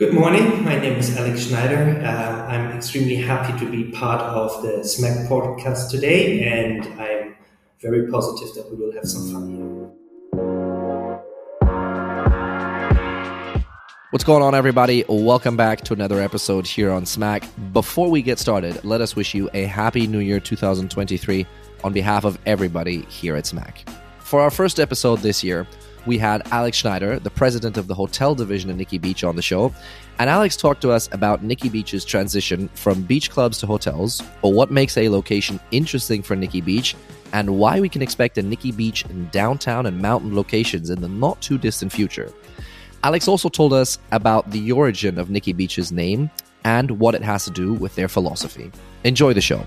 Good morning. My name is Alex Schneider. Uh, I'm extremely happy to be part of the SMAC podcast today, and I'm very positive that we will have some fun here. What's going on, everybody? Welcome back to another episode here on SMAC. Before we get started, let us wish you a happy new year 2023 on behalf of everybody here at SMAC. For our first episode this year, we had Alex Schneider, the president of the hotel division at Nikki Beach, on the show. And Alex talked to us about Nikki Beach's transition from beach clubs to hotels, or what makes a location interesting for Nikki Beach, and why we can expect a Nikki Beach in downtown and mountain locations in the not too distant future. Alex also told us about the origin of Nikki Beach's name and what it has to do with their philosophy. Enjoy the show.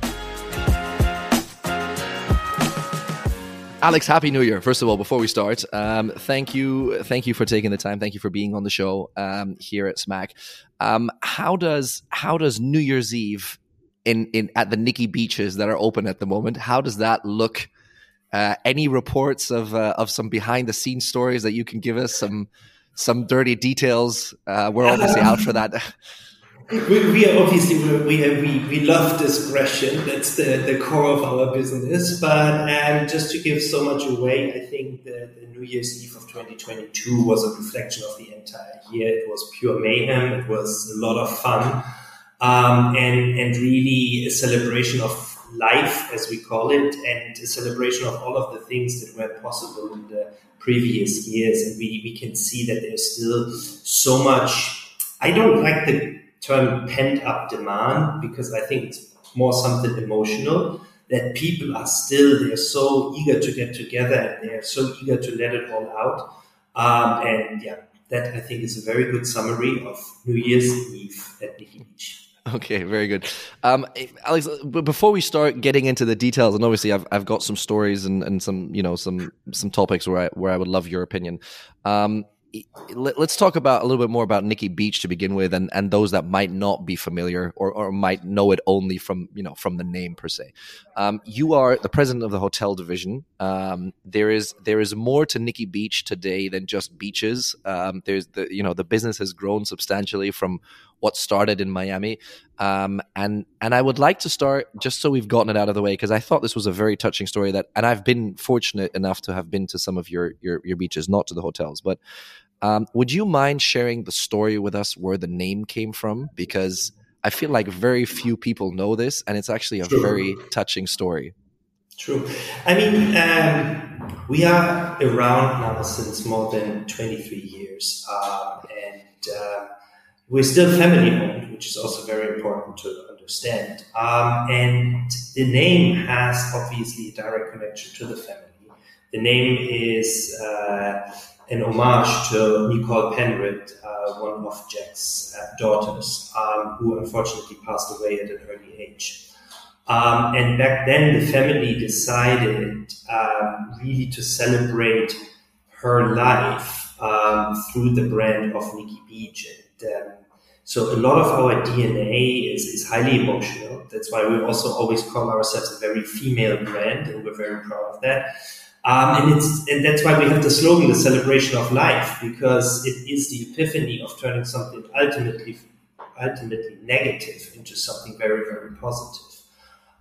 Alex, happy New Year! First of all, before we start, um, thank you, thank you for taking the time. Thank you for being on the show um, here at Smack. Um, how does how does New Year's Eve in in at the Nikki beaches that are open at the moment? How does that look? Uh, any reports of uh, of some behind the scenes stories that you can give us? Some some dirty details. Uh, we're obviously out for that. we, we are obviously we, we, we love discretion. That's the, the core of our business. But um, just to give so much away, I think the, the New Year's Eve of 2022 was a reflection of the entire year. It was pure mayhem. It was a lot of fun, um, and and really a celebration of life, as we call it, and a celebration of all of the things that were possible in the previous years. And we we can see that there's still so much. I don't like the term pent up demand because I think it's more something emotional that people are still they're so eager to get together and they're so eager to let it all out. Um, and yeah, that I think is a very good summary of New Year's Eve at Nikki Beach. Okay, very good. Um, Alex, before we start getting into the details, and obviously I've, I've got some stories and, and some, you know, some, some topics where I, where I would love your opinion. Um, let's talk about a little bit more about Nikki Beach to begin with, and, and those that might not be familiar or, or might know it only from you know from the name per se. Um, you are the president of the hotel division. Um, there is there is more to Nikki Beach today than just beaches. Um, there's the you know the business has grown substantially from what started in Miami, um, and and I would like to start just so we've gotten it out of the way because I thought this was a very touching story that, and I've been fortunate enough to have been to some of your your, your beaches, not to the hotels, but um, would you mind sharing the story with us where the name came from? Because I feel like very few people know this, and it's actually a True. very touching story. True. I mean, um, we are around now since more than 23 years, um, and uh, we're still family owned, which is also very important to understand. Um, and the name has obviously a direct connection to the family. The name is. Uh, an homage to Nicole Penrod, uh, one of Jack's uh, daughters, um, who unfortunately passed away at an early age. Um, and back then, the family decided um, really to celebrate her life um, through the brand of Nikki Beach. And, um, so a lot of our DNA is, is highly emotional. That's why we also always call ourselves a very female brand, and we're very proud of that. Um, and it's and that's why we have the slogan, the celebration of life, because it is the epiphany of turning something ultimately ultimately negative into something very very positive.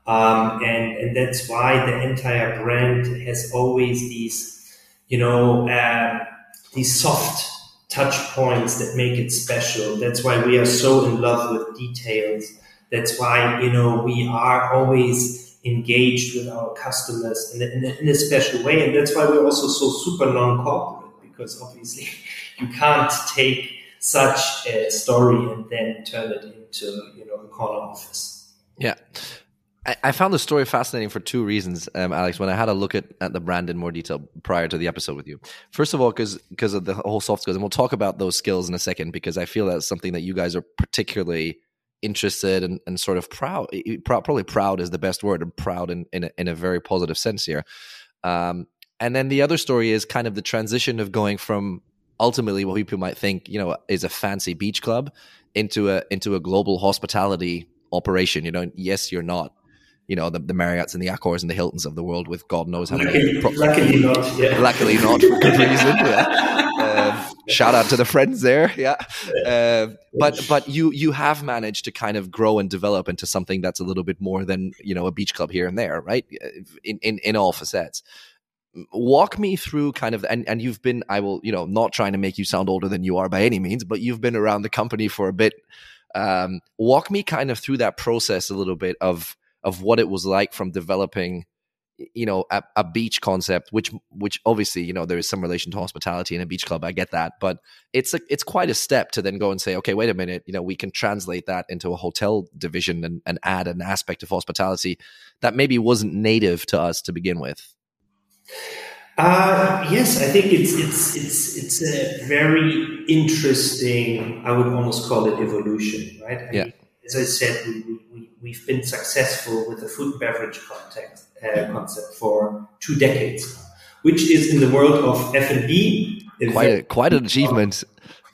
Um, and and that's why the entire brand has always these, you know, uh, these soft touch points that make it special. That's why we are so in love with details. That's why you know we are always engaged with our customers in a, in a, in a special way. And that's why we're also so super non-corporate because obviously you can't take such a story and then turn it into, you know, a corner office. Yeah. I, found the story fascinating for two reasons, um, Alex. When I had a look at, at the brand in more detail prior to the episode with you, first of all, because because of the whole soft skills, and we'll talk about those skills in a second, because I feel that's something that you guys are particularly interested and, and sort of proud probably proud is the best word and proud in, in, a, in a very positive sense here um, and then the other story is kind of the transition of going from ultimately what people might think you know is a fancy beach club into a into a global hospitality operation you know yes you're not you know the, the Marriotts and the Accors and the Hiltons of the world with God knows how many. Luckily, pro- luckily not. Yeah. Luckily not for good reason. Yeah. Shout out to the friends there. Yeah, uh, but but you you have managed to kind of grow and develop into something that's a little bit more than you know a beach club here and there, right? In in in all facets. Walk me through kind of and and you've been I will you know not trying to make you sound older than you are by any means, but you've been around the company for a bit. Um, walk me kind of through that process a little bit of of what it was like from developing you know a, a, beach concept which which obviously you know there is some relation to hospitality in a beach club i get that but it's a, it's quite a step to then go and say okay wait a minute you know we can translate that into a hotel division and, and add an aspect of hospitality that maybe wasn't native to us to begin with. Uh, yes i think it's it's it's it's a very interesting i would almost call it evolution right? I yeah. mean, as i said we, we, we've been successful with the food and beverage context uh, concept for two decades, which is in the world of F and B quite a, quite an achievement.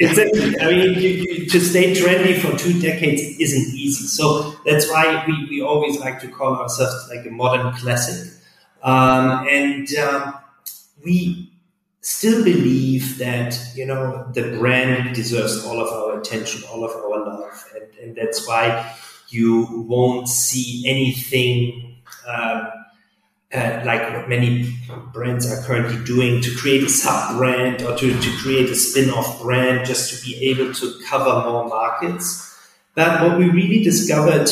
Exactly. I mean, you, you, to stay trendy for two decades isn't easy. So that's why we, we always like to call ourselves like a modern classic. Um, and um, we still believe that, you know, the brand deserves all of our attention, all of our love. And, and that's why you won't see anything um, uh, like what many brands are currently doing to create a sub brand or to, to create a spin off brand just to be able to cover more markets. But what we really discovered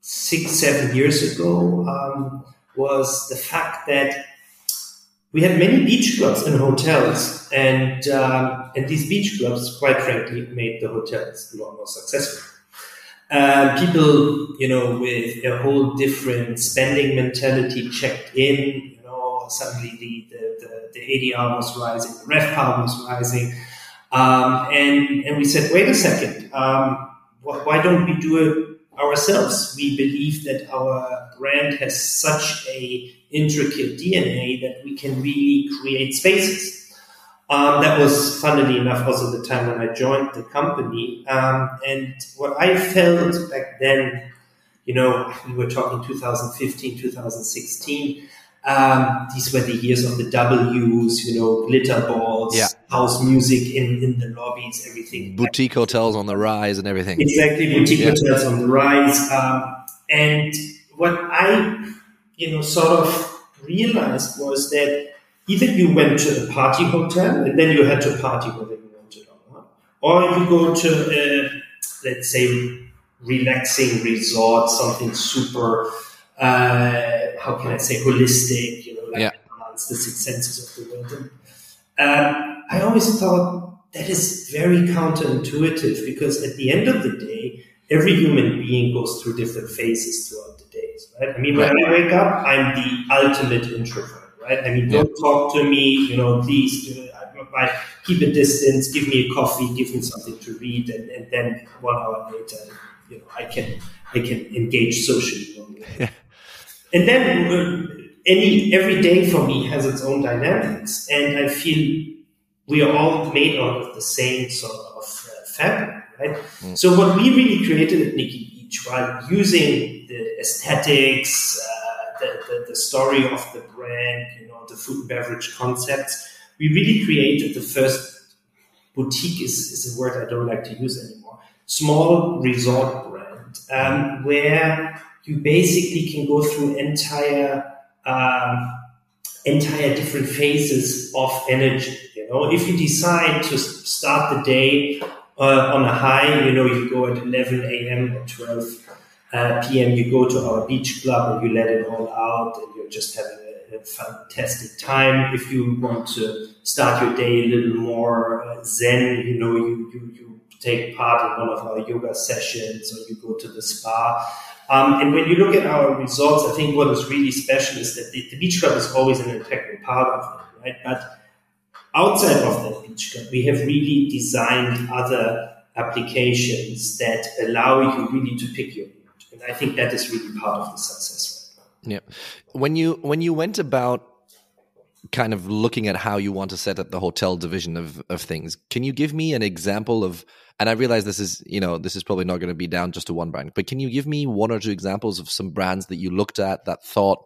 six, seven years ago um, was the fact that we had many beach clubs and hotels, and um, and these beach clubs, quite frankly, made the hotels a lot more successful. Uh, people, you know, with a whole different spending mentality checked in. You know, suddenly the the, the, the ADR was rising, the ref RevPAR was rising, um, and and we said, wait a second, um, wh- why don't we do it ourselves? We believe that our brand has such a intricate DNA that we can really create spaces. Um, that was, funnily enough, also the time when I joined the company. Um, and what I felt back then, you know, we were talking 2015, 2016. Um, these were the years of the W's, you know, glitter balls, yeah. house music in, in the lobbies, everything. Boutique hotels on the rise and everything. Exactly, boutique yeah. hotels on the rise. Um, and what I, you know, sort of realized was that either you went to a party hotel and then you had to party whether you wanted or not, or you go to a, let's say, relaxing resort, something super, uh, how can I say, holistic, you know, like yeah. the six senses of the world. Um, I always thought that is very counterintuitive because at the end of the day, every human being goes through different phases throughout the days, right? I mean, when right. I wake up, I'm the ultimate introvert right? I mean, don't talk to me, you know, please, I, keep a distance, give me a coffee, give me something to read, and, and then one hour later, you know, I can I can engage socially. and then uh, any every day for me has its own dynamics, and I feel we are all made out of the same sort of uh, fabric, right? Mm. So what we really created at Nikki Beach, while using the aesthetics. Uh, the, the, the story of the brand, you know, the food and beverage concepts. We really created the first boutique is, is a word I don't like to use anymore. Small resort brand um, where you basically can go through entire um, entire different phases of energy. You know, if you decide to start the day uh, on a high, you know, you go at 11 a.m. or 12 uh, PM, you go to our beach club and you let it all out and you're just having a, a fantastic time. If you want to start your day a little more uh, zen, you know, you, you, you take part in one of our yoga sessions or you go to the spa. Um, and when you look at our results, I think what is really special is that the, the beach club is always an integral part of it, right? But outside of that beach club, we have really designed other applications that allow you really to pick your and I think that is really part of the success. Right yeah. When you when you went about kind of looking at how you want to set up the hotel division of, of things, can you give me an example of and I realize this is, you know, this is probably not going to be down just to one brand, but can you give me one or two examples of some brands that you looked at that thought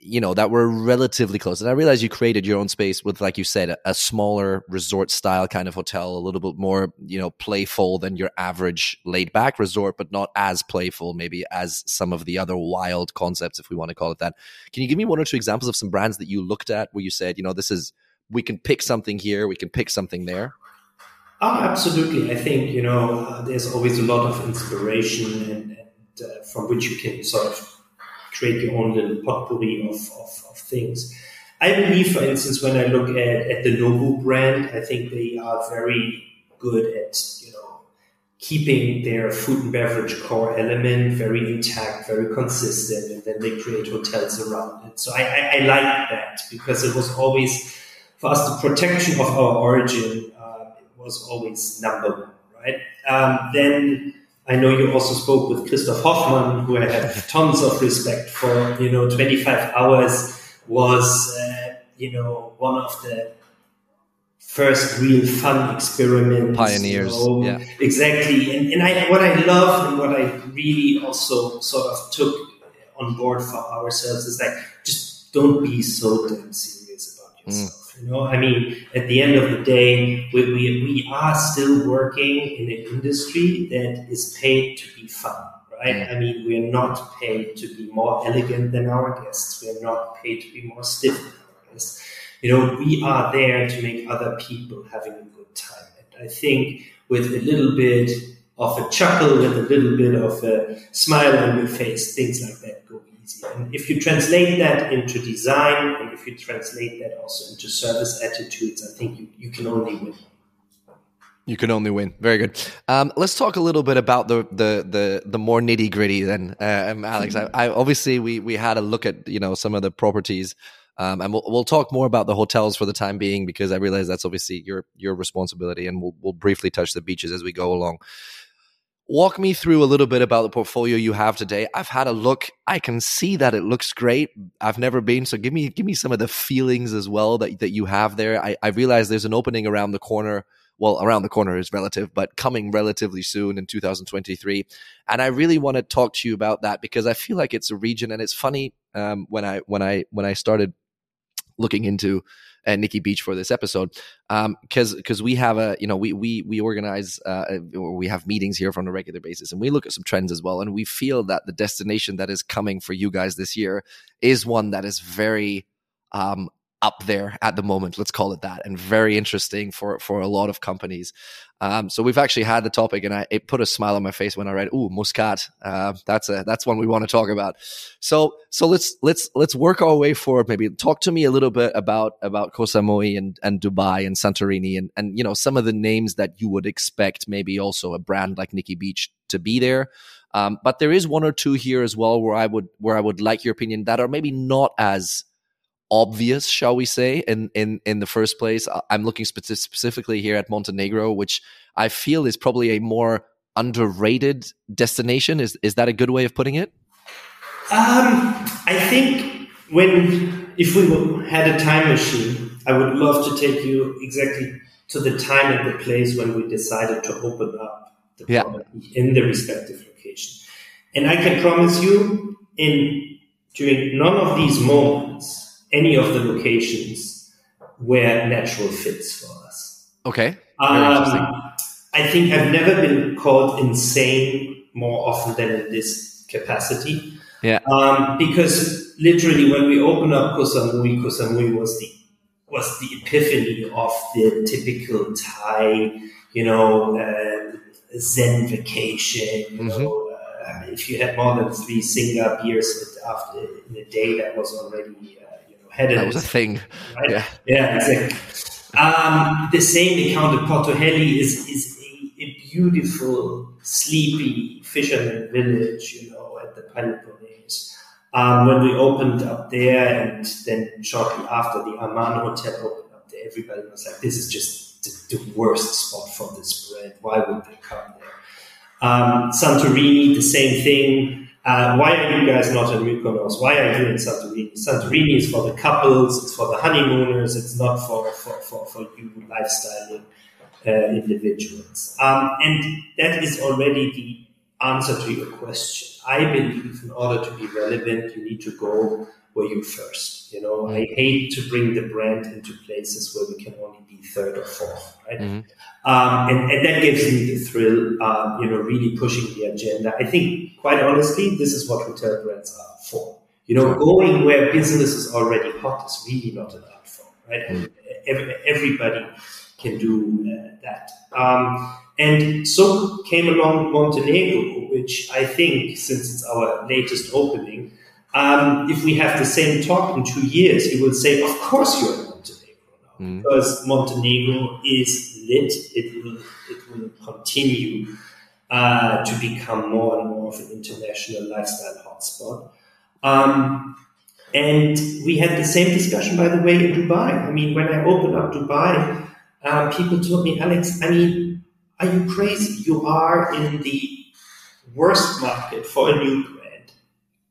you know that were relatively close. And i realize you created your own space with like you said a, a, smaller resort style kind of hotel a little bit more you know playful than your average laid back resort but not as playful maybe as some of the other wild concepts if we want to call it that. Can you give me one or two examples of some brands that you looked at where you said you know this is we can pick something here we can pick something there? Oh absolutely. I think you know uh, there's always a lot of inspiration and, and uh, from which you can sort of create your own little potpourri of, of, of things. I believe, for instance, when I look at, at the Nobu brand, I think they are very good at, you know, keeping their food and beverage core element very intact, very consistent, and then they create hotels around it. So I, I, I like that because it was always, for us, the protection of our origin uh, was always number one, right? Um, then I know you also spoke with Christoph Hoffmann, who I have tons of respect for. You know, 25 hours was, uh, you know, one of the first real fun experiments. Pioneers. You know? yeah. Exactly. And, and I, what I love and what I really also sort of took on board for ourselves is like, just don't be so damn serious about mm. yourself. Mm. You know, I mean, at the end of the day, we, we, we are still working in an industry that is paid to be fun, right? I mean, we are not paid to be more elegant than our guests. We are not paid to be more stiff than our guests. You know, we are there to make other people having a good time. And I think with a little bit of a chuckle, with a little bit of a smile on your face, things like that and if you translate that into design and if you translate that also into service attitudes, I think you, you can only win. You can only win. Very good. Um, let's talk a little bit about the the the, the more nitty gritty. Then, uh, um, Alex, I, I, obviously we we had a look at you know some of the properties, um, and we'll we'll talk more about the hotels for the time being because I realize that's obviously your your responsibility, and we'll we'll briefly touch the beaches as we go along walk me through a little bit about the portfolio you have today. I've had a look. I can see that it looks great. I've never been so give me give me some of the feelings as well that, that you have there. I, I realize there's an opening around the corner. Well around the corner is relative but coming relatively soon in 2023 and i really want to talk to you about that because i feel like it's a region and it's funny um, when i when i when i started looking into uh, Nikki Beach for this episode because um, because we have a you know we we we organize uh, we have meetings here on a regular basis and we look at some trends as well and we feel that the destination that is coming for you guys this year is one that is very um, up there at the moment let's call it that and very interesting for for a lot of companies. Um, so we've actually had the topic and I, it put a smile on my face when i read oh muscat. Uh, that's a that's one we want to talk about. So so let's let's let's work our way forward maybe. Talk to me a little bit about about Koh Samui and and dubai and santorini and and you know some of the names that you would expect maybe also a brand like nikki beach to be there. Um, but there is one or two here as well where i would where i would like your opinion that are maybe not as obvious, shall we say, in in in the first place. I'm looking spe- specifically here at Montenegro, which I feel is probably a more underrated destination. Is is that a good way of putting it? Um, I think when if we had a time machine, I would love to take you exactly to the time and the place when we decided to open up the yeah. property in the respective location. And I can promise you, in during none of these moments any of the locations were natural fits for us. Okay. Um, I think I've never been called insane more often than in this capacity. Yeah. Um, because literally, when we opened up Koh Samui, Koh Samui was the was the epiphany of the typical Thai, you know, uh, Zen vacation. You mm-hmm. know, uh, if you had more than three Singha beers after in a day, that was already that was a thing. Right? Yeah, yeah, exactly. Um, the same account at Porto Heli is is a, a, beautiful, sleepy fisherman village, you know, at the Peloponnes. Um, when we opened up there, and then shortly after the Aman Hotel opened up there, everybody was like, "This is just the, the worst spot for this brand. Why would they come there?" Um, Santorini, the same thing. Why are you guys not in Mykonos? Why are you in Santorini? Santorini is for the couples, it's for the honeymooners, it's not for, for, for, for you lifestyling uh, individuals. Um, and that is already the answer to your question. I believe in order to be relevant, you need to go you're first. You know, I hate to bring the brand into places where we can only be third or fourth, right? Mm-hmm. Um, and, and, that gives me the thrill, um, you know, really pushing the agenda. I think, quite honestly, this is what hotel brands are for. You know, going where business is already hot is really not an art form, right? Mm-hmm. Every, everybody can do uh, that. Um, and so came along Montenegro, which I think, since it's our latest opening, um, if we have the same talk in two years, you will say, of course you're in Montenegro now, mm. because Montenegro is lit. It will, it will continue uh, to become more and more of an international lifestyle hotspot. Um, and we had the same discussion, by the way, in Dubai. I mean, when I opened up Dubai, uh, people told me, Alex, I mean, are you crazy? You are in the worst market for a new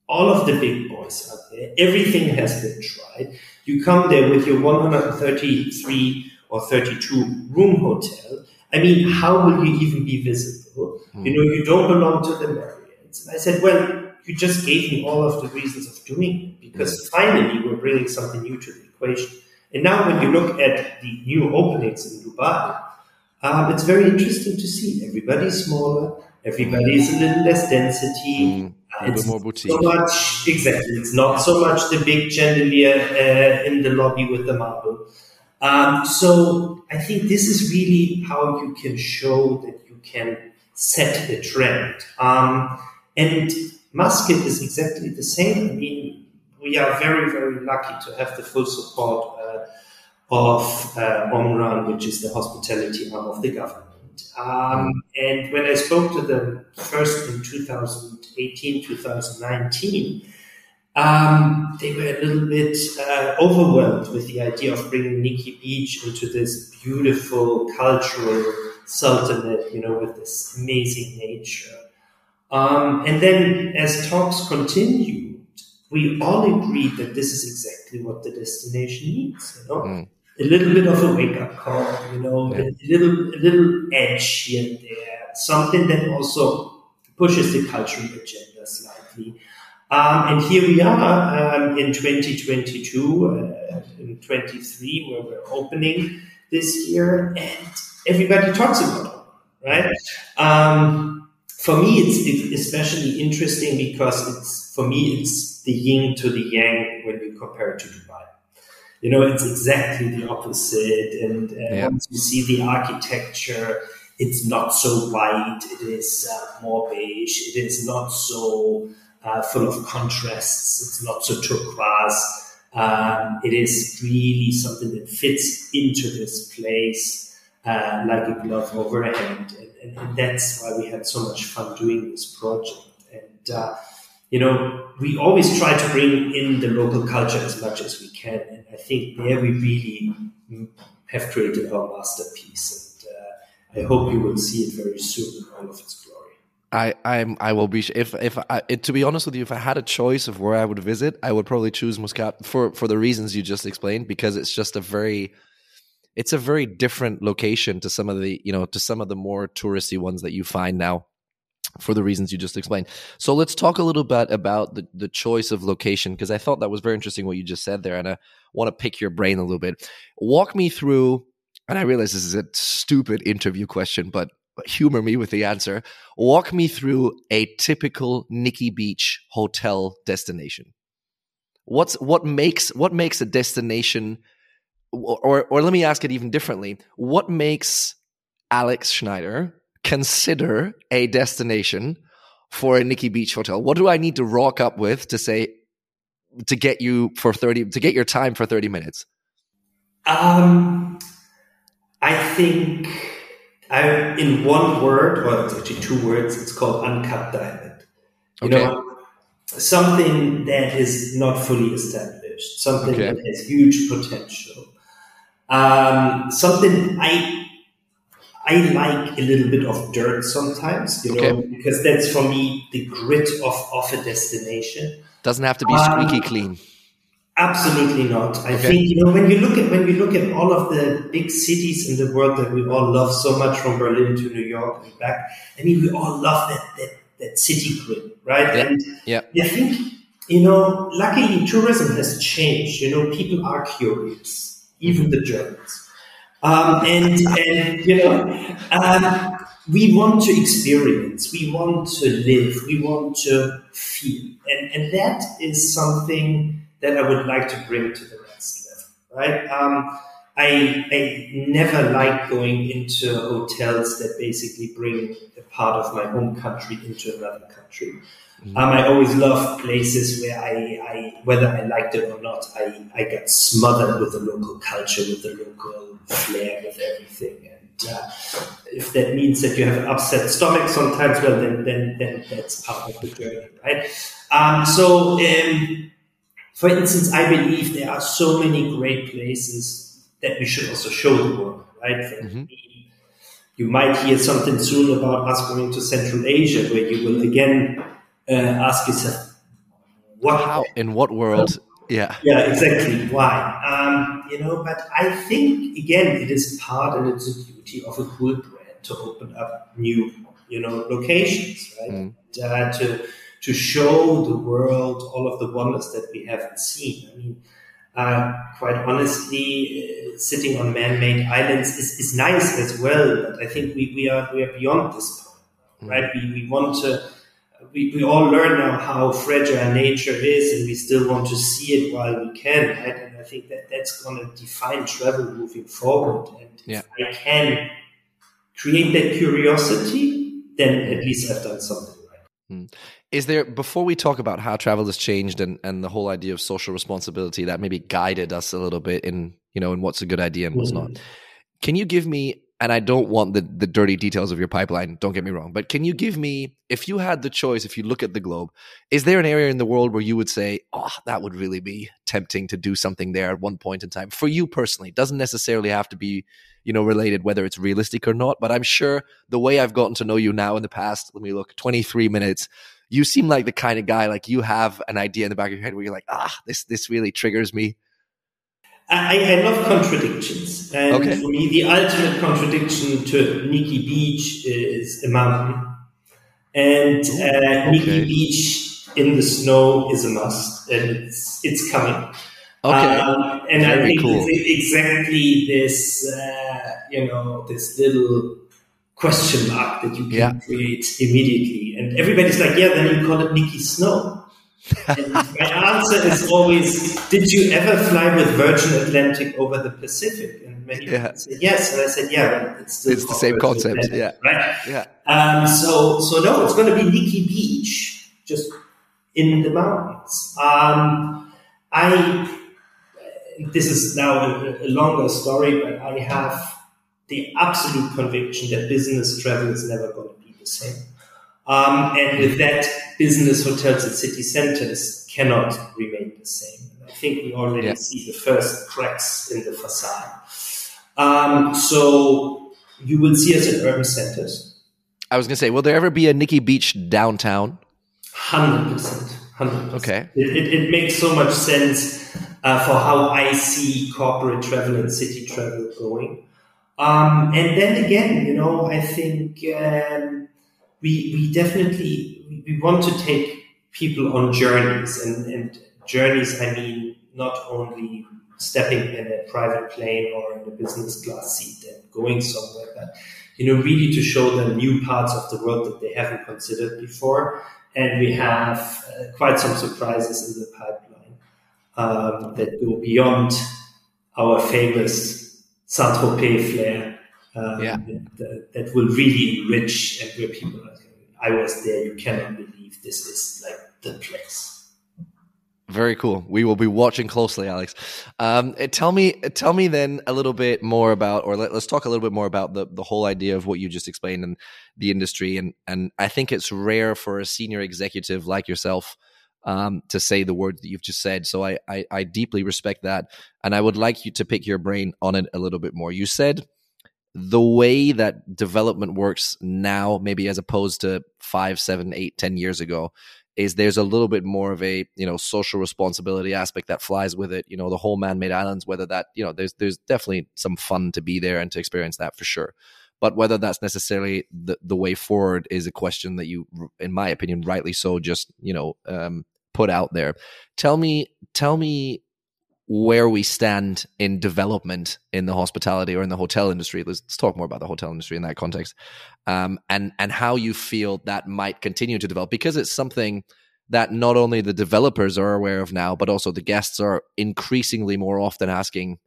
all of the big boys out there. Everything has been tried. You come there with your 133 or 32 room hotel. I mean, how will you even be visible? Mm. You know, you don't belong to the Marriotts. And I said, well, you just gave me all of the reasons of doing it because mm. finally we're bringing something new to the equation. And now when you look at the new openings in Dubai, um, it's very interesting to see. Everybody's smaller. Everybody's a little less density. Mm a bit more boutique. So much, exactly. It's not so much the big chandelier uh, in the lobby with the marble. Um, so I think this is really how you can show that you can set a trend. Um, and Muscat is exactly the same. I mean, we are very, very lucky to have the full support uh, of uh, OMRAN, which is the hospitality arm of the government. Um, and when I spoke to them first in 2018, 2019, um, they were a little bit uh, overwhelmed with the idea of bringing Nikki Beach into this beautiful cultural sultanate, you know, with this amazing nature. Um, and then as talks continued, we all agreed that this is exactly what the destination needs, you know. Mm a little bit of a wake up call, you know, yeah. a little a little edge here and there, something that also pushes the cultural agenda slightly. Um, and here we are um, in 2022, uh, in 23, where we're opening this year, and everybody talks about it, right? Um, for me, it's especially interesting because it's for me it's the yin to the yang when you compare it to Dubai you know, it's exactly the opposite. And uh, yeah. once you see the architecture, it's not so white. It is uh, more beige. It is not so uh, full of contrasts. It's not so turquoise. Um, it is really something that fits into this place uh, like a glove over a hand. And, and, and, that's why we had so much fun doing this project. And uh, you know, we always try to bring in the local culture as much as we can. And I think there we really have created our masterpiece. And uh, I hope you will see it very soon in all of its glory. I I'm I will be if if I, it, to be honest with you, if I had a choice of where I would visit, I would probably choose Muscat for for the reasons you just explained because it's just a very it's a very different location to some of the you know to some of the more touristy ones that you find now for the reasons you just explained. So let's talk a little bit about the, the choice of location because I thought that was very interesting what you just said there, and I want to pick your brain a little bit. Walk me through, and I realize this is a stupid interview question, but humor me with the answer. Walk me through a typical Nikki Beach hotel destination. What's what makes what makes a destination, or or let me ask it even differently. What makes Alex Schneider consider a destination for a Nikki Beach hotel? What do I need to rock up with to say to get you for 30 to get your time for 30 minutes? Um I think I in one word, or it's actually two words, it's called uncut diamond. You okay. know, something that is not fully established, something okay. that has huge potential. Um, something I I like a little bit of dirt sometimes, you know, okay. because that's for me the grit of, of a destination. Doesn't have to be squeaky um, clean. Absolutely not. I okay. think you know when you look at when we look at all of the big cities in the world that we all love so much, from Berlin to New York and back. I mean, we all love that that, that city grit, right? Yeah. And yeah. I think you know, luckily tourism has changed. You know, people are curious, even the Germans. Um, and, and, you know, um, we want to experience, we want to live, we want to feel. And, and that is something that I would like to bring to the next level, right? Um, I, I never like going into hotels that basically bring a part of my home country into another country. Mm-hmm. Um, I always love places where I, I, whether I liked it or not, I, I got smothered with the local culture, with the local flair, with everything. And uh, if that means that you have an upset stomach sometimes, well, then, then, then that's part of the journey, right? Um, so, um, for instance, I believe there are so many great places that we should also show the world, right? Mm-hmm. You might hear something soon about us going to Central Asia, where you will again uh, ask yourself, what? How? In what world? Yeah. Yeah, exactly. Why? Um, you know, but I think again, it is part and it's a duty of a cool brand to open up new, you know, locations, right? Mm. Uh, to to show the world all of the wonders that we haven't seen. I mean, uh, quite honestly, uh, sitting on man-made islands is, is nice as well. But I think we, we are we are beyond this point, mm. right? We, we want to. We, we all learn now how fragile nature is, and we still want to see it while we can, right? And I think that that's going to define travel moving forward. And yeah. if I can create that curiosity, then at least I've done something right. Mm. Is there before we talk about how travel has changed and, and the whole idea of social responsibility that maybe guided us a little bit in you know in what's a good idea and what's mm-hmm. not? Can you give me and I don't want the, the dirty details of your pipeline, don't get me wrong, but can you give me, if you had the choice, if you look at the globe, is there an area in the world where you would say, oh, that would really be tempting to do something there at one point in time? For you personally, it doesn't necessarily have to be, you know, related whether it's realistic or not, but I'm sure the way I've gotten to know you now in the past, let me look, 23 minutes, you seem like the kind of guy like you have an idea in the back of your head where you're like, ah, this this really triggers me. I, I love contradictions, and okay. for me, the ultimate contradiction to Nikki Beach is a mountain, and uh, Nikki. Beach in the snow is a must, and it's it's coming. Okay, um, and Very I think cool. exactly this, uh, you know, this little question mark that you can yeah. create immediately. And everybody's like, yeah, then you call it Nikki Snow. My answer is always, did you ever fly with Virgin Atlantic over the Pacific? And many yeah. people say yes. And I said, yeah, it's still it's the same Virgin concept. Atlantic, yeah. Right. Yeah. Um, so, so no, it's going to be Nikki Beach, just in the mountains. Um, I, this is now a, a longer story, but I have the absolute conviction that business travel is never going to be the same. Um, and with that, business hotels and city centers cannot remain the same. I think we already yeah. see the first cracks in the facade. Um, so you will see us in urban centers. I was going to say, will there ever be a Nikki Beach downtown? 100%. 100%. Okay. It, it, it makes so much sense uh, for how I see corporate travel and city travel going. Um, and then again, you know, I think um, we we definitely we want to take people on journeys, and, and journeys. I mean, not only stepping in a private plane or in a business class seat and going somewhere, but you know, really to show them new parts of the world that they haven't considered before. And we have uh, quite some surprises in the pipeline um, that go beyond our famous Saint Tropez flair um, yeah. that, that, will really enrich and where people are, I was there, you cannot believe this is like the place. Very cool. We will be watching closely, Alex. Um, eh, tell me, eh, tell me then a little bit more about, or let, us talk a little bit more about the the whole idea of what you just explained in the industry. And and I think it's rare for a senior executive like yourself um, to say the words that you've just said. So I, I, I deeply respect that, and I would like you to pick your brain on it a little bit more. You said the way that development works now, maybe as opposed to five, seven, eight, ten years ago, is there's a little bit more of a you know social responsibility aspect that flies with it. You know, the whole man-made islands, whether that you know, there's there's definitely some fun to be there and to experience that for sure. But whether that's necessarily the, the way forward is a question that you, in my opinion, rightly so, just you know, um, put out there. Tell me, tell me where we stand in development in the hospitality or in the hotel industry. Let's, let's talk more about the hotel industry in that context, um, and and how you feel that might continue to develop because it's something that not only the developers are aware of now, but also the guests are increasingly more often asking,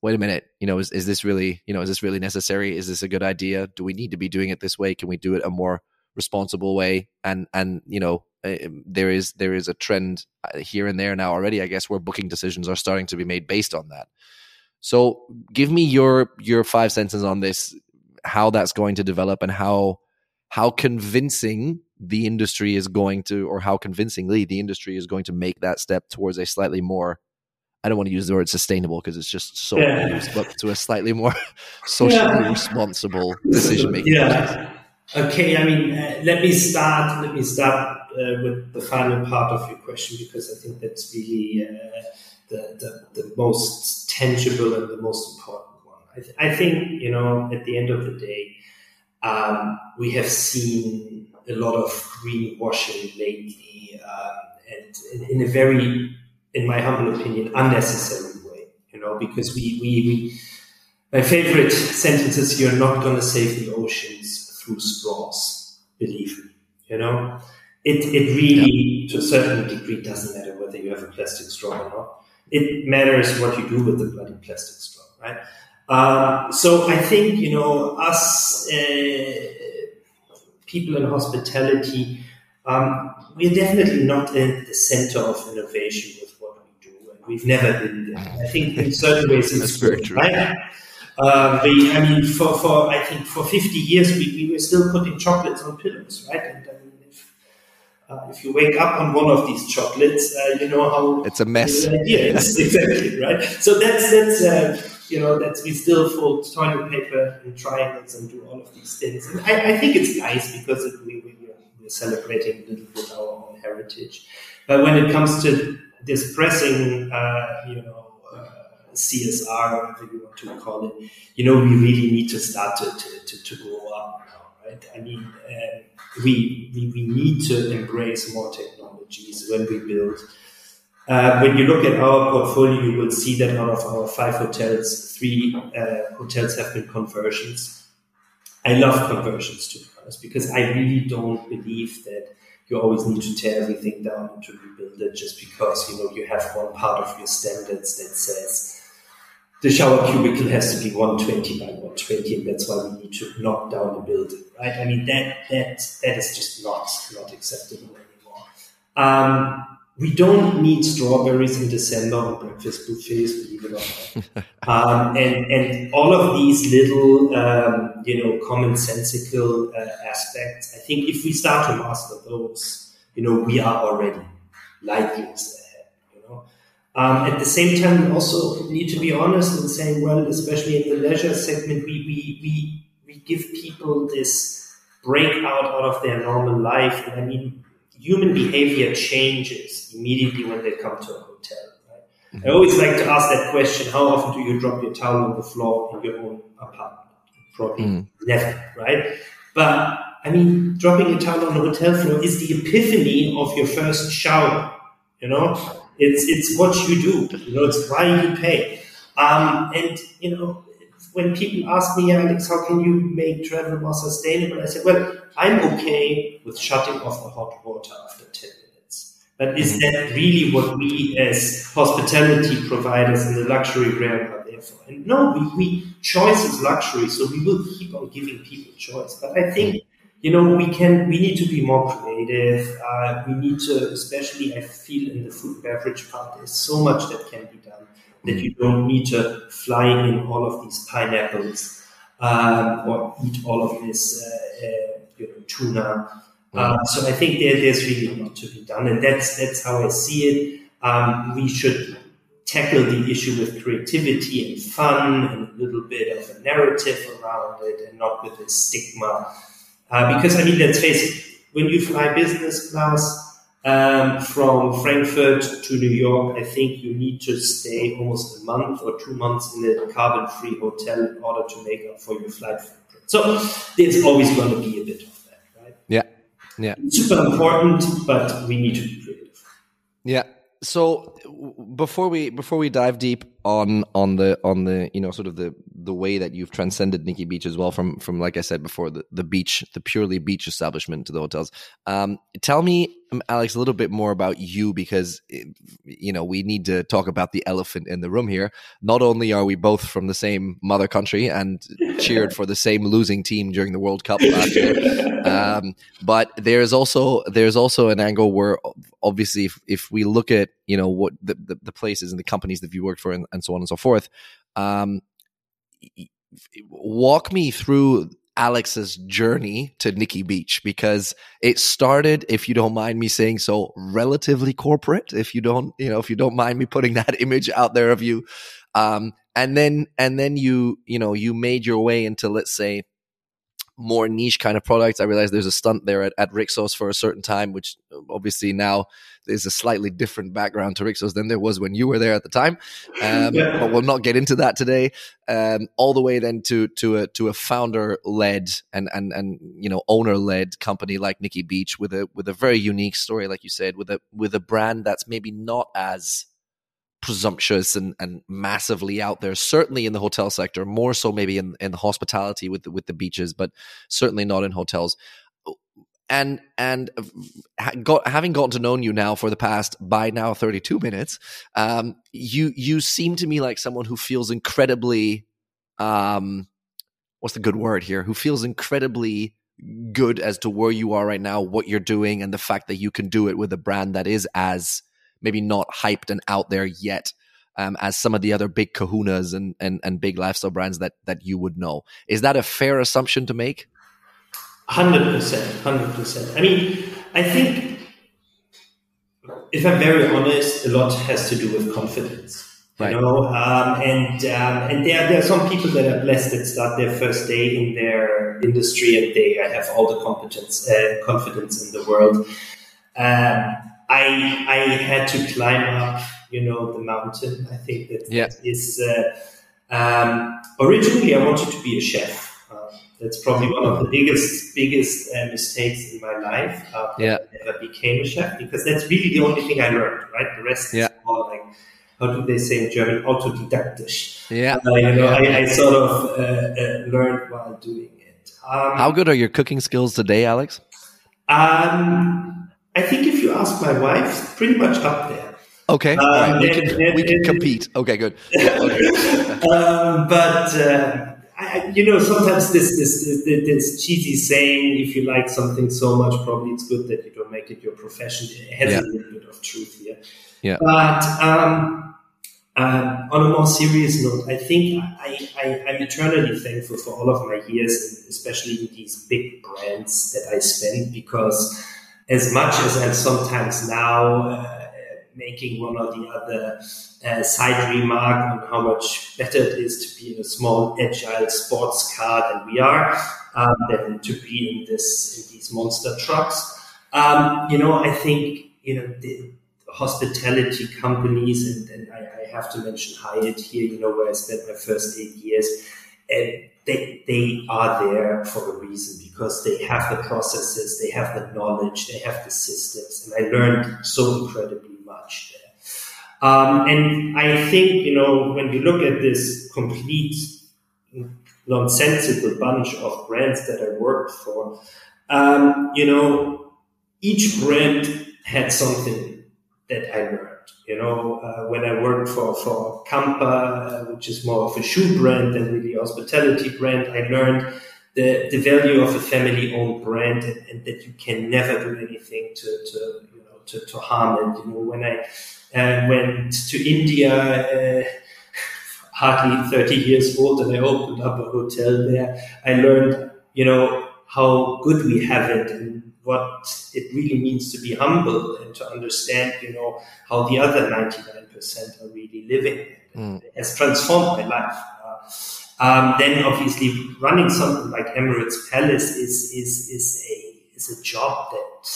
wait a minute, you know, is, is this really, you know, is this really necessary? Is this a good idea? Do we need to be doing it this way? Can we do it a more responsible way? And, and, you know, uh, there is, there is a trend uh, here and there now already, I guess, where booking decisions are starting to be made based on that. So give me your, your five sentences on this, how that's going to develop and how, how convincing the industry is going to, or how convincingly the industry is going to make that step towards a slightly more I don't want to use the word sustainable because it's just so yeah. but to a slightly more socially yeah. responsible decision making. Yeah. Process. Okay. I mean, uh, let me start. Let me start uh, with the final part of your question because I think that's really uh, the, the, the most tangible and the most important one. I, th- I think you know at the end of the day, um, we have seen a lot of greenwashing lately, um, and in, in a very in my humble opinion, unnecessary way. You know, because we we, we my favorite sentence is you're not going to save the oceans through straws. Believe me. You know, it it really yeah. to a certain degree doesn't matter whether you have a plastic straw or not. It matters what you do with the bloody plastic straw, right? Um, so I think you know us uh, people in hospitality. Um, we're definitely not in the center of innovation with what we do. We've never been there. I think in certain ways it's very true. Right? Uh, we, I mean, for, for I think for 50 years we, we were still putting chocolates on pillows, right? And if, uh, if you wake up on one of these chocolates, uh, you know how it's a mess. Idea exactly right. So that's that's uh, you know that's we still fold toilet paper and triangles and do all of these things. And I, I think it's nice because it, we, we, we're celebrating a little bit our own heritage. But when it comes to this pressing, uh, you know, uh, CSR, whatever you want to call it, you know, we really need to start to, to, to, to grow up now, right? I mean, uh, we, we, we need to embrace more technologies when we build. Uh, when you look at our portfolio, you will see that out of our five hotels, three uh, hotels have been conversions. I love conversions, to be because I really don't believe that you always need to tear everything down to rebuild it just because you know you have one part of your standards that says the shower cubicle has to be 120 by 120 and that's why we need to knock down the building right i mean that that that is just not not acceptable anymore um, we don't need strawberries in December on breakfast buffets, believe it or not. um, and, and all of these little, um, you know, commonsensical uh, aspects, I think if we start to master those, you know, we are already light years ahead, you know. Um, at the same time, we also need to be honest and saying, well, especially in the leisure segment, we, we, we, we give people this breakout out of their normal life. And I mean, human behavior changes immediately when they come to a hotel. Right? Mm-hmm. I always like to ask that question: How often do you drop your towel on the floor in your own apartment? Probably mm-hmm. never, right? But I mean, dropping a towel on the hotel floor is the epiphany of your first shower. You know, it's it's what you do. You know, it's why you pay. Um, and you know, when people ask me, Alex, how can you make travel more sustainable? I said, well, I'm okay with shutting off the hot water after 10 minutes. But is that really what we as hospitality providers in the luxury realm are there for? And no, we, we choice is luxury, so we will keep on giving people choice. But I think you know we can we need to be more creative uh, we need to especially i feel in the food beverage part there's so much that can be done that you don't need to fly in all of these pineapples um, or eat all of this uh, uh, you know, tuna. Uh, so I think there, there's really a lot to be done, and that's that's how I see it. Um, we should tackle the issue with creativity and fun and a little bit of a narrative around it, and not with a stigma. Uh, because I mean, let's face it, when you fly business class, um, from Frankfurt to New York, I think you need to stay almost a month or two months in a carbon free hotel in order to make up for your flight footprint. So there's always going to be a bit of that, right? Yeah. Yeah. It's super important, but we need to be creative. Yeah. So before we before we dive deep on on the on the you know sort of the the way that you've transcended Nikki Beach as well from from like I said before the the beach the purely beach establishment to the hotels. Um, tell me, um, Alex, a little bit more about you because eh, you know we need to talk about the elephant in the room here. Not only are we both from the same mother country and cheered for the same losing team during the World Cup last year. Um, but there's also there's also an angle where obviously if, if we look at you know what the, the, the places and the companies that you worked for and, and so on and so forth, um, walk me through Alex's journey to Nikki Beach because it started, if you don't mind me saying so, relatively corporate. If you don't, you know, if you don't mind me putting that image out there of you, um, and then and then you, you know, you made your way into let's say more niche kind of products. I realized there's a stunt there at, at Rixos for a certain time, which obviously now there's a slightly different background to Rixos than there was when you were there at the time. Um, yeah. But we'll not get into that today. Um, all the way then to to a to a founder led and and and you know owner led company like Nikki Beach with a with a very unique story, like you said, with a with a brand that's maybe not as presumptuous and, and massively out there. Certainly in the hotel sector, more so maybe in, in the hospitality with the, with the beaches, but certainly not in hotels. And and got, having gotten to know you now for the past by now thirty two minutes, um, you you seem to me like someone who feels incredibly, um, what's the good word here? Who feels incredibly good as to where you are right now, what you're doing, and the fact that you can do it with a brand that is as maybe not hyped and out there yet um, as some of the other big kahunas and, and, and big lifestyle brands that, that you would know. Is that a fair assumption to make? 100%. 100%. I mean, I think, if I'm very honest, a lot has to do with confidence. Right. You know, um, and um, and there, there are some people that are blessed that start their first day in their industry and they have all the competence, uh, confidence in the world. Um, I I had to climb up, you know, the mountain. I think that, yeah. is. Uh, um, originally, I wanted to be a chef. Uh, that's probably one of the biggest biggest uh, mistakes in my life. Uh, yeah. I never became a chef because that's really the only thing I learned. Right, the rest yeah. is all like how do they say in German, autodidactisch. Yeah. Uh, you know. I, I, sort of uh, learned while doing it. Um, How good are your cooking skills today, Alex? Um, I think if you ask my wife, pretty much up there. Okay, um, right. we, can, and, we can compete. Okay, good. Yeah, okay. um, but uh, I, you know, sometimes this, this, this this cheesy saying, "If you like something so much, probably it's good that you don't make it your profession." It has yeah. a little bit of truth here. Yeah. But um, um, on a more serious note, I think I, I, am eternally thankful for all of my years, especially in these big brands that I spent, because as much as I'm sometimes now uh, making one or the other uh, side remark on how much better it is to be in a small, agile sports car than we are, um, than to be in this in these monster trucks. Um, you know, I think you know the hospitality companies, and, and I, I, have to mention Hyatt here. You know, where I spent my first eight years. And they, they are there for a reason because they have the processes, they have the knowledge, they have the systems. And I learned so incredibly much there. Um, and I think, you know, when we look at this complete nonsensical bunch of brands that I worked for, um, you know, each brand had something that I learned. You know, uh, when I worked for, for Camper, uh, which is more of a shoe brand than really hospitality brand, I learned the, the value of a family owned brand and, and, that you can never do anything to, to you know, to, to harm it. You know, when I uh, went to India, uh, hardly 30 years old and I opened up a hotel there, I learned, you know, how good we have it and what it really means to be humble and to understand, you know, how the other 99% are really living. Mm. It has transformed my life. Uh, um, then obviously running something like Emirates Palace is, is, is a, is a job that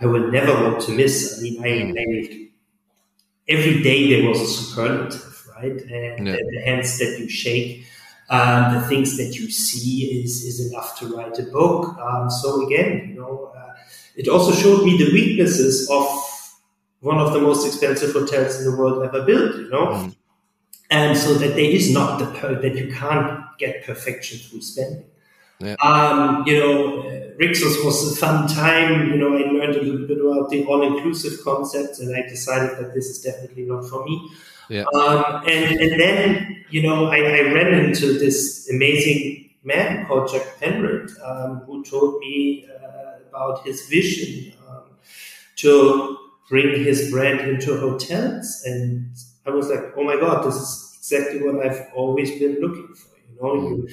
I will never want to miss. I mean, I, mm. I every day there was a superlative, right? And yeah. the, the hands that you shake, um, the things that you see is, is enough to write a book. Um, so again, you know, uh, it also showed me the weaknesses of one of the most expensive hotels in the world ever built, you know? Mm. And so that there is not the, per- that you can't get perfection through spending. Yeah. Um, you know, Rixos was a fun time. You know, I learned a little bit about the all-inclusive concept, and I decided that this is definitely not for me. Yeah. Um, and, and then, you know, I, I, ran into this amazing man called Jack Penrod, um, who told me uh, about his vision um, to bring his brand into hotels. And I was like, oh my God, this is exactly what I've always been looking for. You know, you,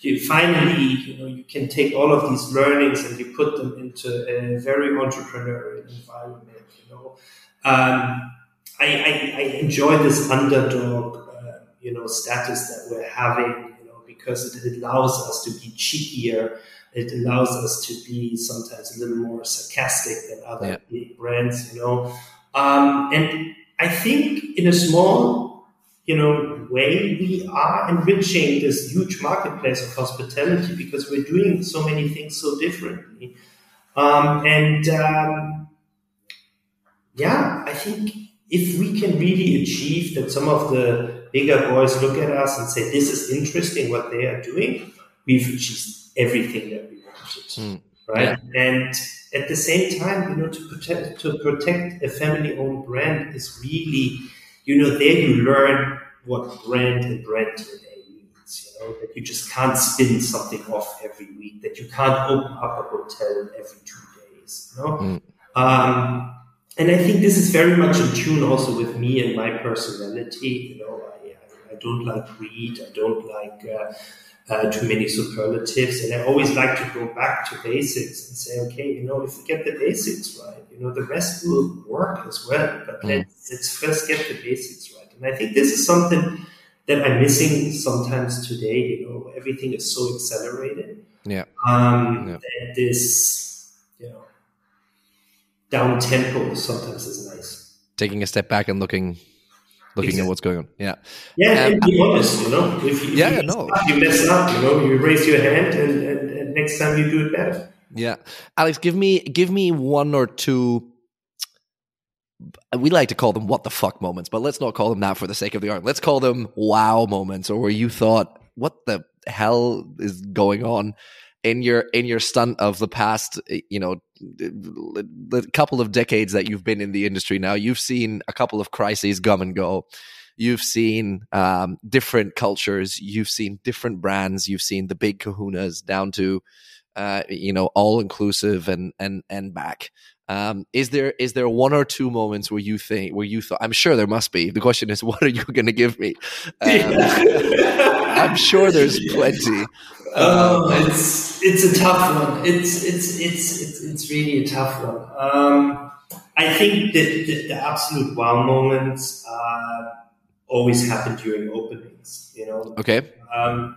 you finally, you know, you can take all of these learnings and you put them into a very entrepreneurial environment. You know, um, I, I, I, enjoy this underdog, uh, you know, status that we're having. You know, because it, allows us to be cheekier. It allows us to be sometimes a little more sarcastic than other yeah. big brands. You know, um, and I think in a small you know, way we are enriching this huge marketplace of hospitality because we're doing so many things so differently. Um, and um, yeah, I think if we can really achieve that some of the bigger boys look at us and say, this is interesting what they are doing, we've achieved everything that we wanted. Mm. Right. Yeah. And at the same time, you know, to protect, to protect a family owned brand is really you know, there you learn what brand and brand today means. You know, that you just can't spin something off every week, that you can't open up a hotel every two days. You know? Mm. Um, and I think this is very much in tune also with me and my personality. You know, I, I, I don't like greed. I don't like uh, uh, too many superlatives, and I always like to go back to basics and say, okay, you know, if we get the basics right, you know, the rest will work as well. But mm. let's, let's first get the basics right. And I think this is something that I'm missing sometimes today. You know, everything is so accelerated. Yeah. Um, yeah. That this, you know, down tempo sometimes is nice. Taking a step back and looking looking exactly. at what's going on. Yeah. Yeah, um, and be honest, you know. If, if yeah, you no. Up, you mess up, you know, you raise your hand and, and, and, next time you do it better. Yeah. Alex, give me give me one or two we like to call them what the fuck moments, but let's not call them that for the sake of the art. Let's call them wow moments or where you thought, what the hell is going on in your in your stunt of the past, you know, the couple of decades that you've been in the industry now, you've seen a couple of crises come and go. You've seen um, different cultures. You've seen different brands. You've seen the big kahunas down to, uh, you know, all inclusive and and and back. Um, is there is there one or two moments where you think where you thought? I'm sure there must be. The question is, what are you going to give me? Um, I'm sure there's plenty. Oh, um, it's it's a tough one. It's it's it's it's, it's really a tough one. Um, I think that the, the, absolute wow moments uh, always happen during openings. You know. Okay. Um,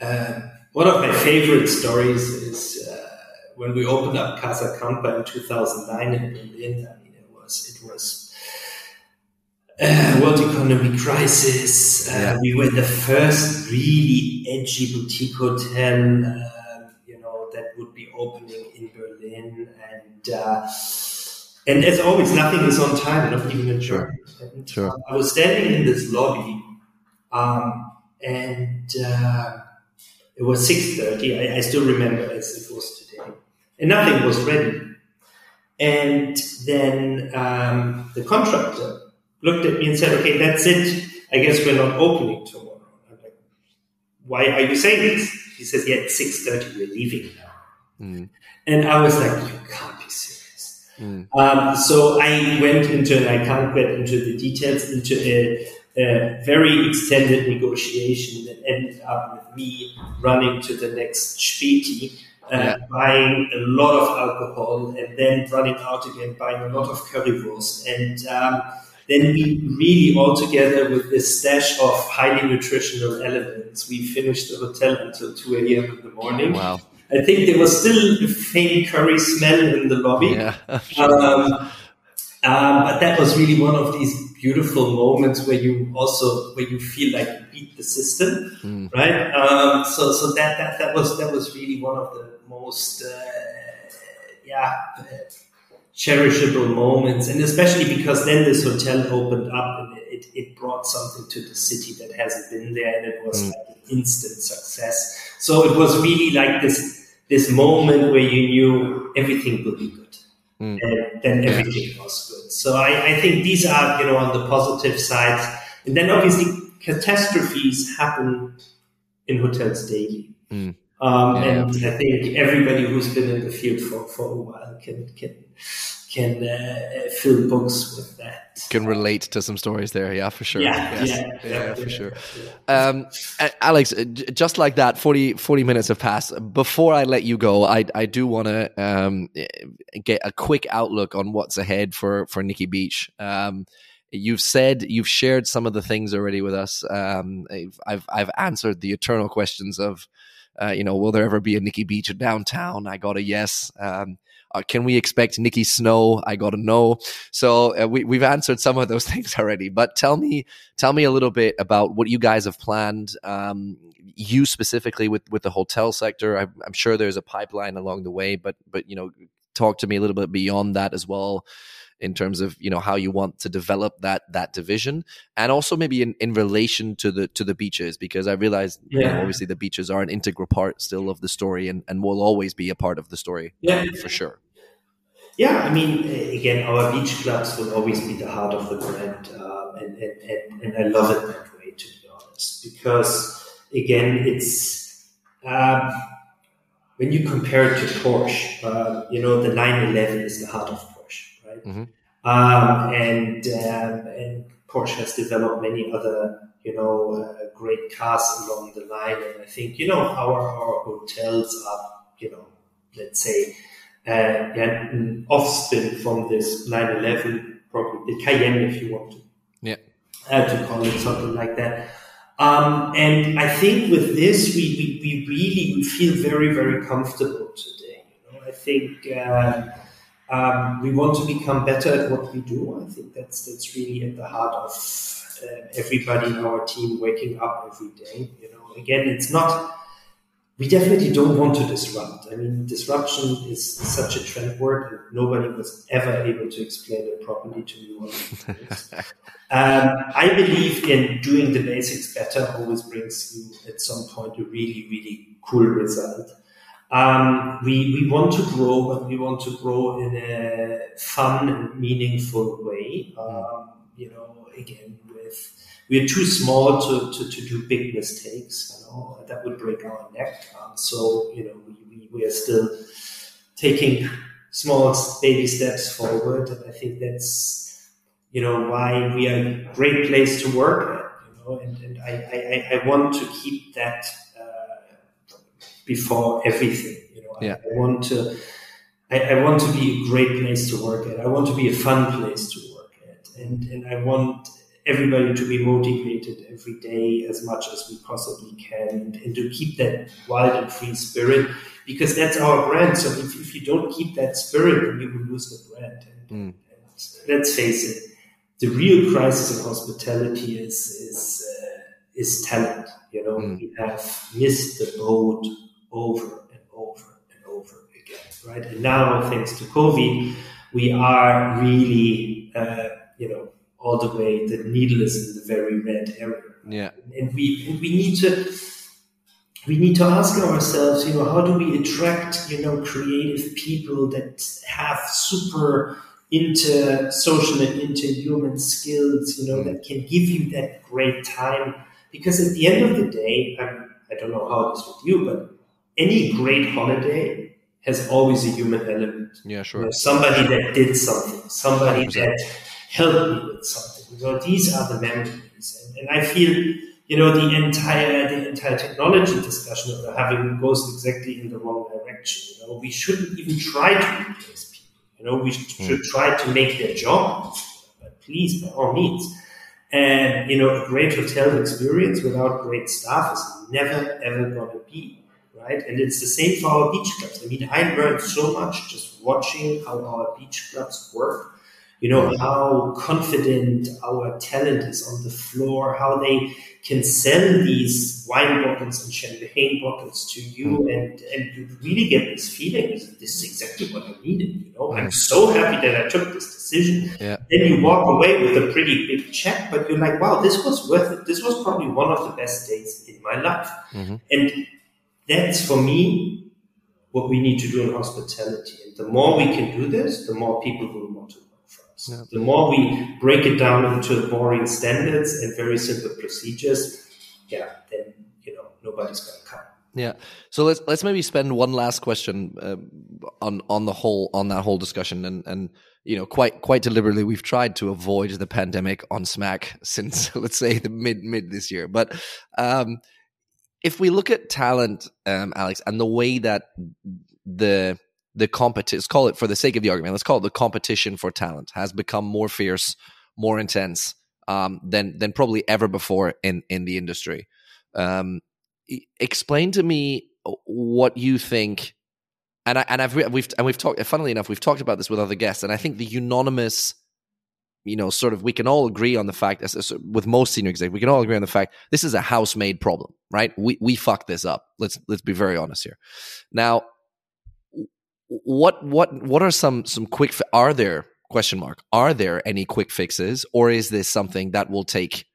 uh, one of my favorite stories is uh, when we opened up Casa Camper in 2009 in Berlin. I mean, it was it was uh, world economy crisis. Uh. We were the first really edgy boutique hotel, uh, you know, that would be opening in Berlin, and uh, and as always, nothing is on time, not even a German. And, sure. Uh, I was standing in this lobby, um, and uh, it was six thirty. I, I still remember as it was today, and nothing was ready. And then um, the contractor looked at me and said, okay, that's it. I guess we're not opening tomorrow. I'm like, why are you saying this? He says, yeah, it's 6.30, we're leaving now. Mm. And I was like, you can't be serious. Mm. Um, so I went into, and I can't get into the details, into a, a very extended negotiation that ended up with me running to the next Späti, uh, yeah. buying a lot of alcohol, and then running out again, buying a lot of currywurst. And um, then we really all together with this stash of highly nutritional elements, we finished the hotel until 2 a.m. in the morning. Wow. I think there was still a faint curry smell in the lobby. Yeah, um, um, but that was really one of these beautiful moments where you also where you feel like you beat the system, mm. right? Um, so so that, that that was that was really one of the most uh, yeah cherishable moments, and especially because then this hotel opened up and it, it brought something to the city that hasn't been there, and it was mm. like an instant success. So it was really like this this moment where you knew everything would be good. Mm. And then everything was good. So I, I think these are, you know, on the positive sides. And then obviously catastrophes happen in hotels daily. Mm. Um, yeah, and yeah. I think everybody who's been in the field for, for a while can can can uh, fill books with that. Can relate to some stories there, yeah, for sure. Yeah, yes. yeah, yeah, yeah, for sure. Um, Alex, just like that, 40, 40, minutes have passed. Before I let you go, I I do want to um, get a quick outlook on what's ahead for for Nikki Beach. Um, you've said you've shared some of the things already with us. Um, I've I've answered the eternal questions of. Uh, you know, will there ever be a Nikki Beach downtown? I got a yes. Um, uh, can we expect Nikki Snow? I got to know. So uh, we, we've answered some of those things already. But tell me, tell me a little bit about what you guys have planned. Um, you specifically with with the hotel sector. I'm, I'm sure there's a pipeline along the way, but but you know, talk to me a little bit beyond that as well in terms of you know how you want to develop that that division and also maybe in, in relation to the to the beaches because i realize yeah. you know, obviously the beaches are an integral part still of the story and, and will always be a part of the story yeah for sure yeah i mean again our beach clubs will always be the heart of the brand uh, and, and, and, and, i love it that way to be honest because again it's um, when you compare it to Porsche, uh, you know, the 911 is the heart of Porsche, right? Mm-hmm. Um, and um, and Porsche has developed many other you know uh, great cars along the line, and I think you know our our hotels are you know let's say uh, yeah, an offspring from this 911, probably the Cayenne if you want to yeah uh, to call it something like that. Um, and I think with this, we, we, we really we feel very, very comfortable today. You know? I think uh, um, we want to become better at what we do. I think that's that's really at the heart of uh, everybody in our team waking up every day. You know, again, it's not. We definitely don't want to disrupt. I mean, disruption is such a trend word, and nobody was ever able to explain it properly to me. um, I believe in doing the basics better always brings you at some point a really, really cool result. Um, we, we want to grow, but we want to grow in a fun and meaningful way. Um, you know, again, with we're too small to, to, to do big mistakes. You know, that would break our neck. Um, so you know, we, we, we are still taking small baby steps forward, and I think that's you know why we are a great place to work at. You know, and, and I, I, I want to keep that before everything. You know, yeah. I, I want to, I, I, want to be a great place to work at. I want to be a fun place to work and and I want everybody to be motivated every day as much as we possibly can, and, and to keep that wild and free spirit because that's our brand. So if, if you don't keep that spirit, then you will lose the brand. And, mm. and let's face it, the real crisis in hospitality is is uh, is talent. You know, mm. we have missed the boat over and over and over again, right? And now, thanks to COVID, we are really, uh, you know, all the way. The needle is in the very red area. Yeah, and we and we need to we need to ask ourselves, you know, how do we attract, you know, creative people that have super inter social and interhuman skills, you know, mm. that can give you that great time. Because at the end of the day, I'm, I don't know how it is with you, but any great holiday has always a human element. Yeah, sure. You know, somebody that did something, somebody 100%. that helped me with something. Know, these are the memories, and, and, I feel you know the entire the entire technology discussion of having goes exactly in the wrong direction. You know, we shouldn't even try to replace people. You know, we should, mm. should try to make their job, but please, by all means. And you know, a great hotel experience without great staff is never ever going to be right? And it's the same for our beach clubs. I mean, I learned so much just watching how our beach clubs work. You know, how confident our talent is on the floor, how they can sell these wine bottles and champagne bottles to you, mm. and and you really get this feeling this is exactly what I needed. You know, I'm so happy that I took this decision. Yeah. Then you walk away with a pretty big check, but you're like, wow, this was worth it. This was probably one of the best days in my life, mm-hmm. and that's for me what we need to do in hospitality. And the more we can do this, the more people will want to work for us. Yeah. The more we break it down into boring standards and very simple procedures, yeah, then you know nobody's going to come. Yeah. So let's let's maybe spend one last question uh, on on the whole on that whole discussion and and you know quite quite deliberately we've tried to avoid the pandemic on Smack since let's say the mid mid this year, but. um if we look at talent, um, Alex, and the way that the the competition, let's call it for the sake of the argument, let's call it the competition for talent has become more fierce, more intense um, than than probably ever before in in the industry. Um, explain to me what you think, and I and I've we've and we've talked. Funnily enough, we've talked about this with other guests, and I think the unanimous you know, sort of, we can all agree on the fact, as, with most senior executives, we can all agree on the fact this is a house-made problem, right? We we fucked this up. Let's let's be very honest here. Now, what what what are some some quick? Are there question mark? Are there any quick fixes, or is this something that will take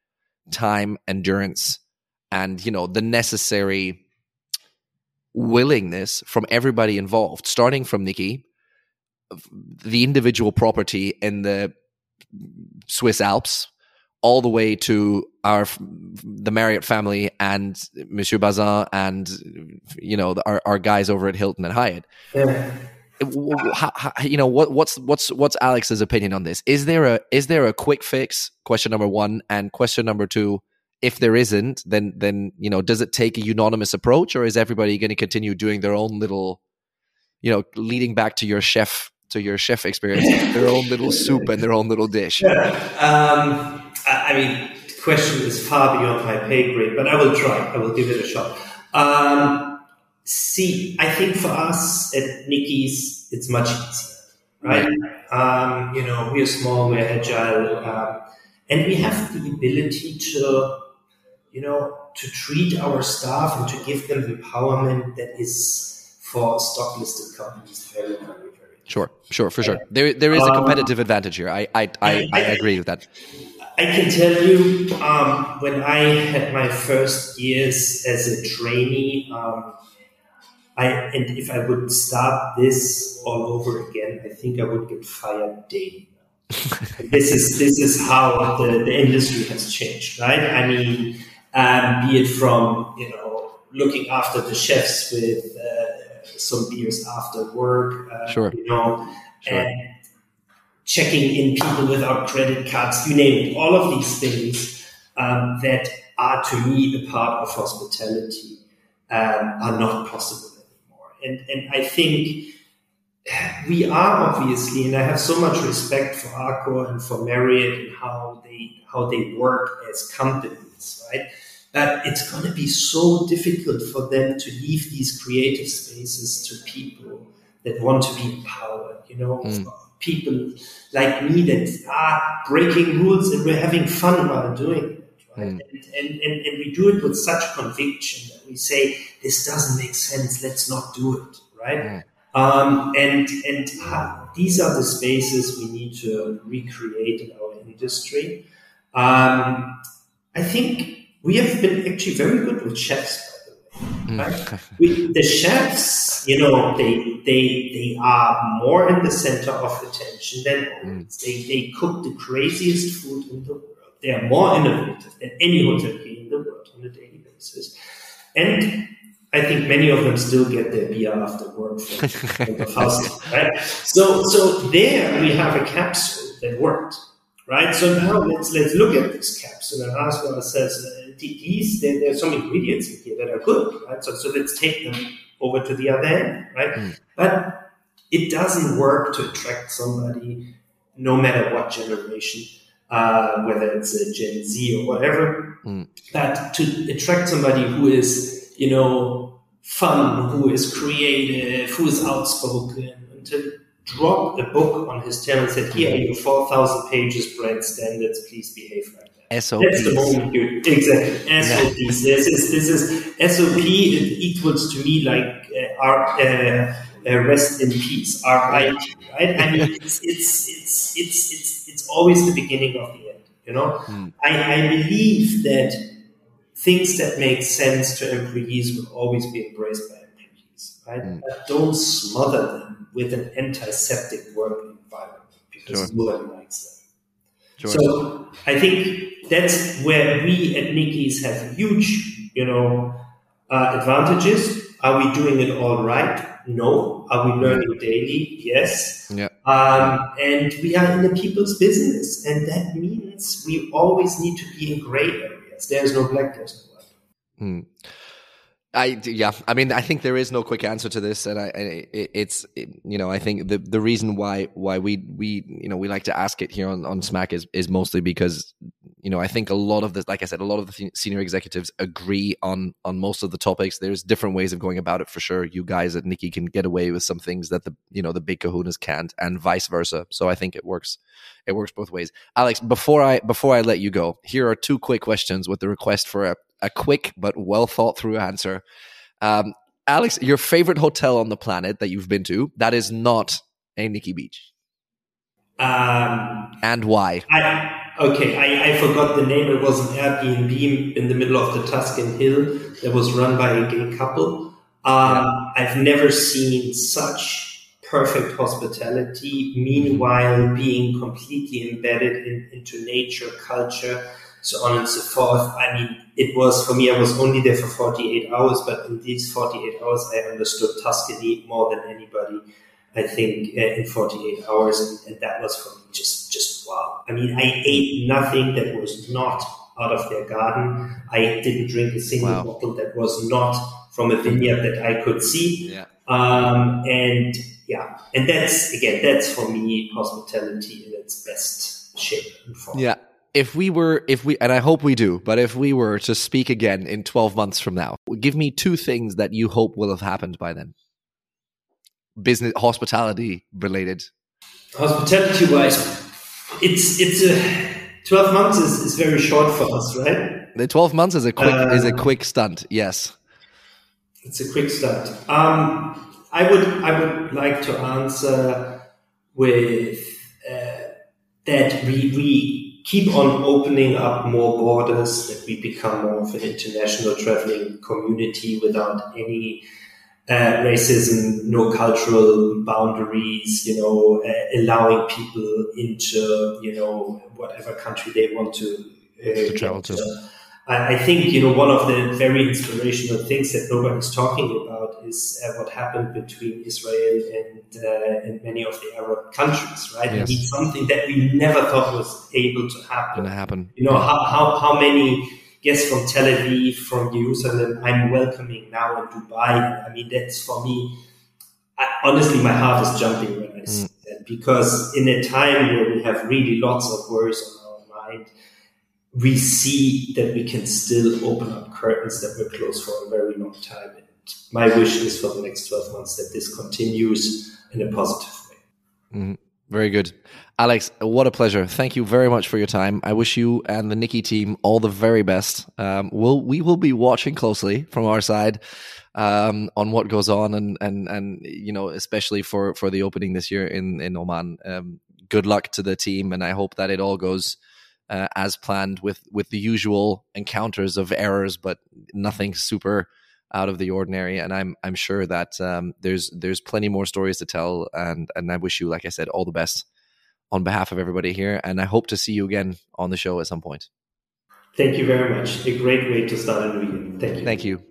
time, endurance, and you know the necessary willingness from everybody involved, starting from Nikki, the individual property in the Swiss Alps all the way to our the Marriott family and Monsieur Bazin and you know our, our guys over at Hilton and Hyatt. Yeah. How, how, you know what, what's what's what's Alex's opinion on this? Is there a is there a quick fix? Question number one and question number two. If there isn't, then then you know, does it take a unanimous approach, or is everybody going to continue doing their own little, you know, leading back to your chef to your chef experience, their own little soup and their own little dish? Yeah. Um, I mean, the question is far beyond my pay grade, but I will try. I will give it a shot. Um, see, I think for us at Nikki's, it's much easier, right? Um, you know, we're small, we're agile, um, and we have the ability to, you know, to treat our staff and to give them empowerment that is for stock listed companies very, very Sure, sure, for sure. There, there is a competitive um, advantage here. I, I, I, I, agree with that. I can tell you, um, when I had my first years as a trainee, um, I and if I would start this all over again, I think I would get fired daily. this is this is how the, the industry has changed, right? I mean, um, be it from you know looking after the chefs with uh, some beers after work. Uh, sure. You know, sure. and checking in people without credit cards, you name it. All of these things um, that are to me a part of hospitality um, are not possible anymore. And and I think we are obviously, and I have so much respect for Accor and for Marriott and how they how they work as companies, right? that it's going to be so difficult for them to leave these creative spaces to people that want to be empowered, you know, mm. People like me that are breaking rules and we're having fun while doing it. Right? Mm. And, and, and, and, we do it with such conviction that we say, this doesn't make sense, let's not do it, right? Mm. Um, and and uh, these are the spaces we need to recreate in our industry. Um, I think we have been actually very good with chefs, by the way. Right? Mm. we, the chefs, you know, they they they are more in the center of attention than. Mm. They they cook the craziest food in the world. They are more innovative than any hotelier in the world on a daily basis, and I think many of them still get their beer after work from the house, right? So so there we have a capsule that worked right? So now let's let's look at this capsule and ask ourselves: uh, these there, there, are some ingredients in here that are good, right? So so let's take them over to the other end, right? Mm. But it doesn't work to attract somebody, no matter what generation, uh, whether it's a Gen Z or whatever. Mm. That to attract somebody who is, you know, fun, who is creative, who is outspoken, and to dropped a book on his channel and said, Here are your 4,000 pages brand standards, please behave like that. SOPs. That's the moment you exactly SOPs. This is this is SOP. It equals to me like uh, R, uh, uh, rest in peace. RIP. Right? I mean, it's it's it's it's it's it's always the beginning of the end. You know, mm. I, I believe that things that make sense to employees will always be embraced by. Right? Mm. But don't smother them with an antiseptic work environment because sure. nobody likes that. Sure. So I think that's where we at Nikki's have huge, you know, uh, advantages. Are we doing it all right? No. Are we learning daily? Yes. Yeah. Um, and we are in the people's business, and that means we always need to be in gray areas. There's no black, there's no white. Hmm. I yeah, I mean, I think there is no quick answer to this, and I, it, it's it, you know, I think the the reason why why we we you know we like to ask it here on on Smack is is mostly because you know I think a lot of the like I said, a lot of the senior executives agree on on most of the topics. There's different ways of going about it for sure. You guys at Nikki can get away with some things that the you know the big Kahunas can't, and vice versa. So I think it works. It works both ways. Alex, before I before I let you go, here are two quick questions with the request for a a quick but well thought through answer. Um, Alex, your favorite hotel on the planet that you've been to that is not a Nikki Beach? Um, and why? I, okay, I, I forgot the name. It was an Airbnb in the middle of the Tuscan Hill that was run by a gay couple. Um, yeah. I've never seen such perfect hospitality, meanwhile being completely embedded in, into nature, culture, so on and so forth. I mean, it was for me, I was only there for 48 hours, but in these 48 hours, I understood Tuscany more than anybody. I think uh, in 48 hours, and, and, that was for me just just wow. I mean, I ate nothing that was not out of their garden. I didn't drink a single wow. bottle that was not from a vineyard that I could see. Yeah. Um, and yeah, and that's again, that's for me hospitality in its best shape and form. Yeah if we were if we and i hope we do but if we were to speak again in 12 months from now give me two things that you hope will have happened by then. Business hospitality related. Hospitality wise it's it's a 12 months is, is very short for us right? The 12 months is a quick uh, is a quick stunt yes. It's a quick stunt. Um i would i would like to answer with uh, that we we keep on opening up more borders, that we become more of an international traveling community without any uh, racism, no cultural boundaries, you know, uh, allowing people into, you know, whatever country they want to, uh, to travel to. I, think you know one of the very inspirational things that nobody's talking about is uh, what happened between Israel and uh, and many of the Arab countries, right? Yes. It's something that we never thought was able to happen. Gonna happen. You know how, how how many guests from Tel Aviv, from Jerusalem, I'm welcoming now in Dubai. I mean, that's for me. I, honestly, my heart is jumping when I see mm. that because in a time where we have really lots of worries on we see that we can still open up curtains that were closed for a very long time. And my wish is for the next 12 months that this continues in a positive way. Mm, very good. Alex, what a pleasure. Thank you very much for your time. I wish you and the Nikki team all the very best. Um, we'll, we will be watching closely from our side um, on what goes on and, and, and, you know, especially for, for the opening this year in, in Oman. Um, good luck to the team and I hope that it all goes – uh, as planned with with the usual encounters of errors, but nothing super out of the ordinary. And I'm I'm sure that um, there's there's plenty more stories to tell. And and I wish you, like I said, all the best on behalf of everybody here. And I hope to see you again on the show at some point. Thank you very much. A great way to start a new year. Thank you. Thank you.